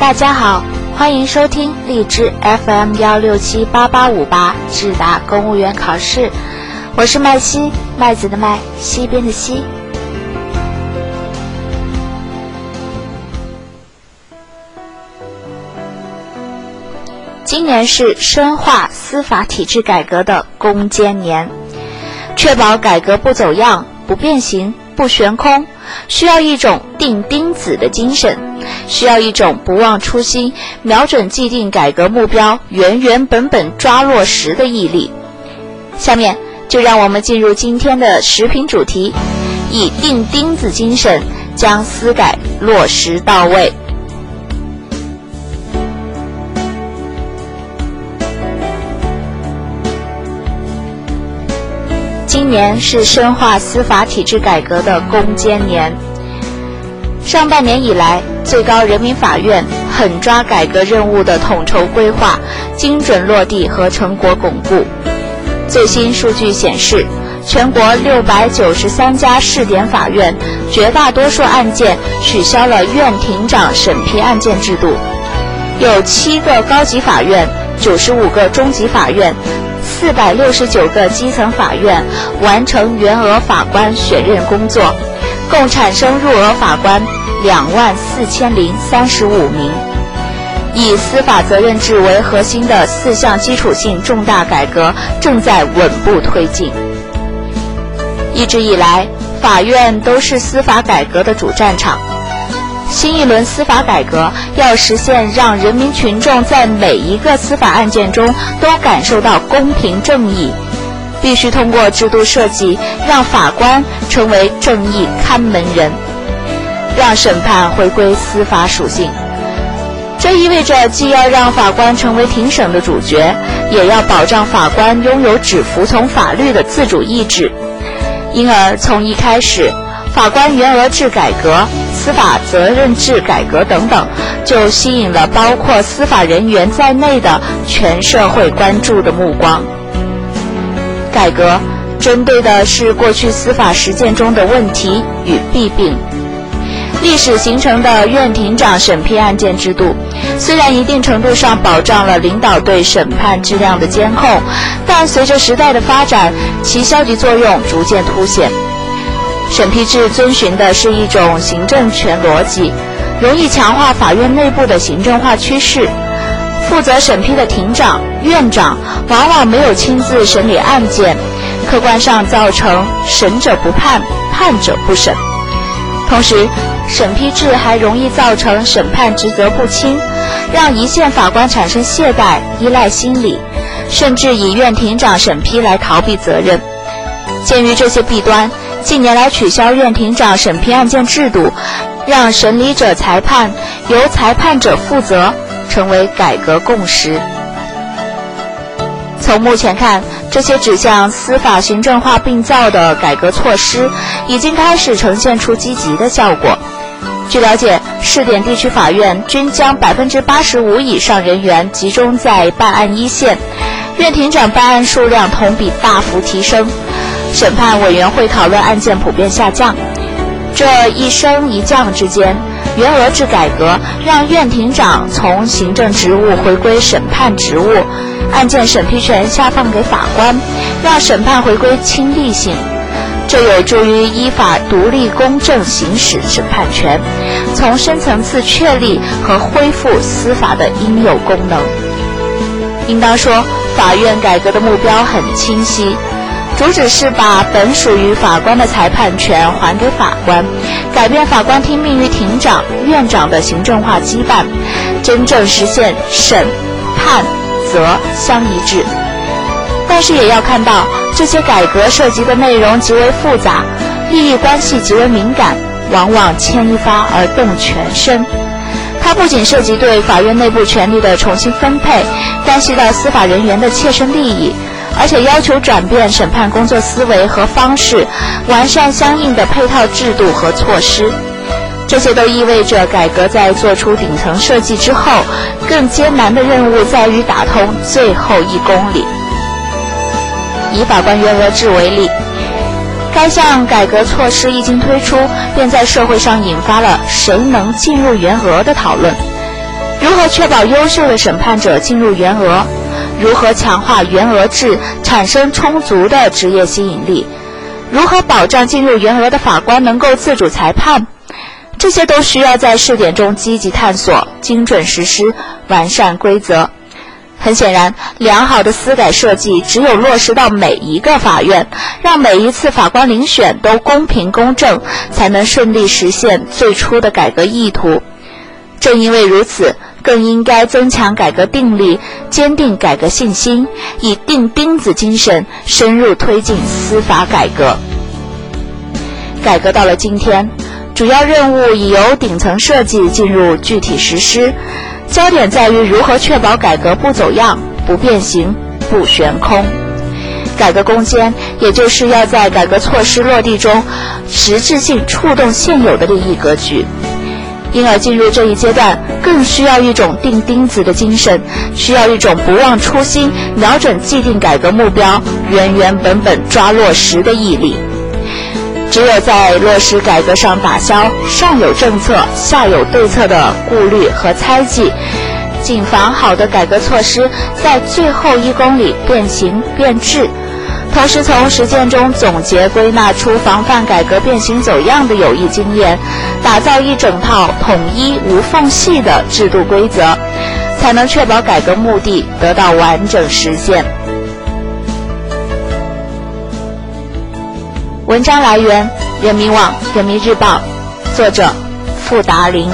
大家好，欢迎收听荔枝 FM 幺六七八八五八智达公务员考试，我是麦西，麦子的麦，西边的西。今年是深化司法体制改革的攻坚年，确保改革不走样、不变形、不悬空，需要一种钉钉子的精神，需要一种不忘初心、瞄准既定改革目标、原原本本抓落实的毅力。下面就让我们进入今天的食品主题，以钉钉子精神将私改落实到位。今年是深化司法体制改革的攻坚年。上半年以来，最高人民法院狠抓改革任务的统筹规划、精准落地和成果巩固。最新数据显示，全国六百九十三家试点法院，绝大多数案件取消了院庭长审批案件制度，有七个高级法院、九十五个中级法院。四百六十九个基层法院完成原额法官选任工作，共产生入额法官两万四千零三十五名。以司法责任制为核心的四项基础性重大改革正在稳步推进。一直以来，法院都是司法改革的主战场。新一轮司法改革要实现让人民群众在每一个司法案件中都感受到公平正义，必须通过制度设计让法官成为正义看门人，让审判回归司法属性。这意味着既要让法官成为庭审的主角，也要保障法官拥有只服从法律的自主意志。因而，从一开始。法官员额制改革、司法责任制改革等等，就吸引了包括司法人员在内的全社会关注的目光。改革针对的是过去司法实践中的问题与弊病。历史形成的院庭长审批案件制度，虽然一定程度上保障了领导对审判质量的监控，但随着时代的发展，其消极作用逐渐凸显。审批制遵循的是一种行政权逻辑，容易强化法院内部的行政化趋势。负责审批的庭长、院长往往没有亲自审理案件，客观上造成审者不判、判者不审。同时，审批制还容易造成审判职责不清，让一线法官产生懈怠、依赖心理，甚至以院庭长审批来逃避责任。鉴于这些弊端，近年来取消院庭长审批案件制度，让审理者裁判，由裁判者负责，成为改革共识。从目前看，这些指向司法行政化并造的改革措施，已经开始呈现出积极的效果。据了解，试点地区法院均将百分之八十五以上人员集中在办案一线，院庭长办案数量同比大幅提升。审判委员会讨论案件普遍下降，这一升一降之间，员额制改革让院庭长从行政职务回归审判职务，案件审批权下放给法官，让审判回归亲历性，这有助于依法独立公正行使审判权，从深层次确立和恢复司法的应有功能。应当说，法院改革的目标很清晰。主旨是把本属于法官的裁判权还给法官，改变法官听命于庭长、院长的行政化羁绊，真正实现审、判、责相一致。但是也要看到，这些改革涉及的内容极为复杂，利益关系极为敏感，往往牵一发而动全身。它不仅涉及对法院内部权力的重新分配，关系到司法人员的切身利益。而且要求转变审判工作思维和方式，完善相应的配套制度和措施。这些都意味着改革在做出顶层设计之后，更艰难的任务在于打通最后一公里。以法官员额制为例，该项改革措施一经推出，便在社会上引发了“谁能进入员额”的讨论。如何确保优秀的审判者进入员额？如何强化员额制，产生充足的职业吸引力？如何保障进入员额的法官能够自主裁判？这些都需要在试点中积极探索、精准实施、完善规则。很显然，良好的司改设计只有落实到每一个法院，让每一次法官遴选都公平公正，才能顺利实现最初的改革意图。正因为如此，更应该增强改革定力，坚定改革信心，以钉钉子精神深入推进司法改革。改革到了今天。主要任务已由顶层设计进入具体实施，焦点在于如何确保改革不走样、不变形、不悬空。改革攻坚，也就是要在改革措施落地中，实质性触动现有的利益格局。因而进入这一阶段，更需要一种钉钉子的精神，需要一种不忘初心、瞄准既定改革目标、原原本本抓落实的毅力。只有在落实改革上打消上有政策下有对策的顾虑和猜忌，谨防好的改革措施在最后一公里变形变质，同时从实践中总结归纳出防范改革变形走样的有益经验，打造一整套统一无缝隙的制度规则，才能确保改革目的得到完整实现。文章来源：人民网、人民日报，作者：傅达林。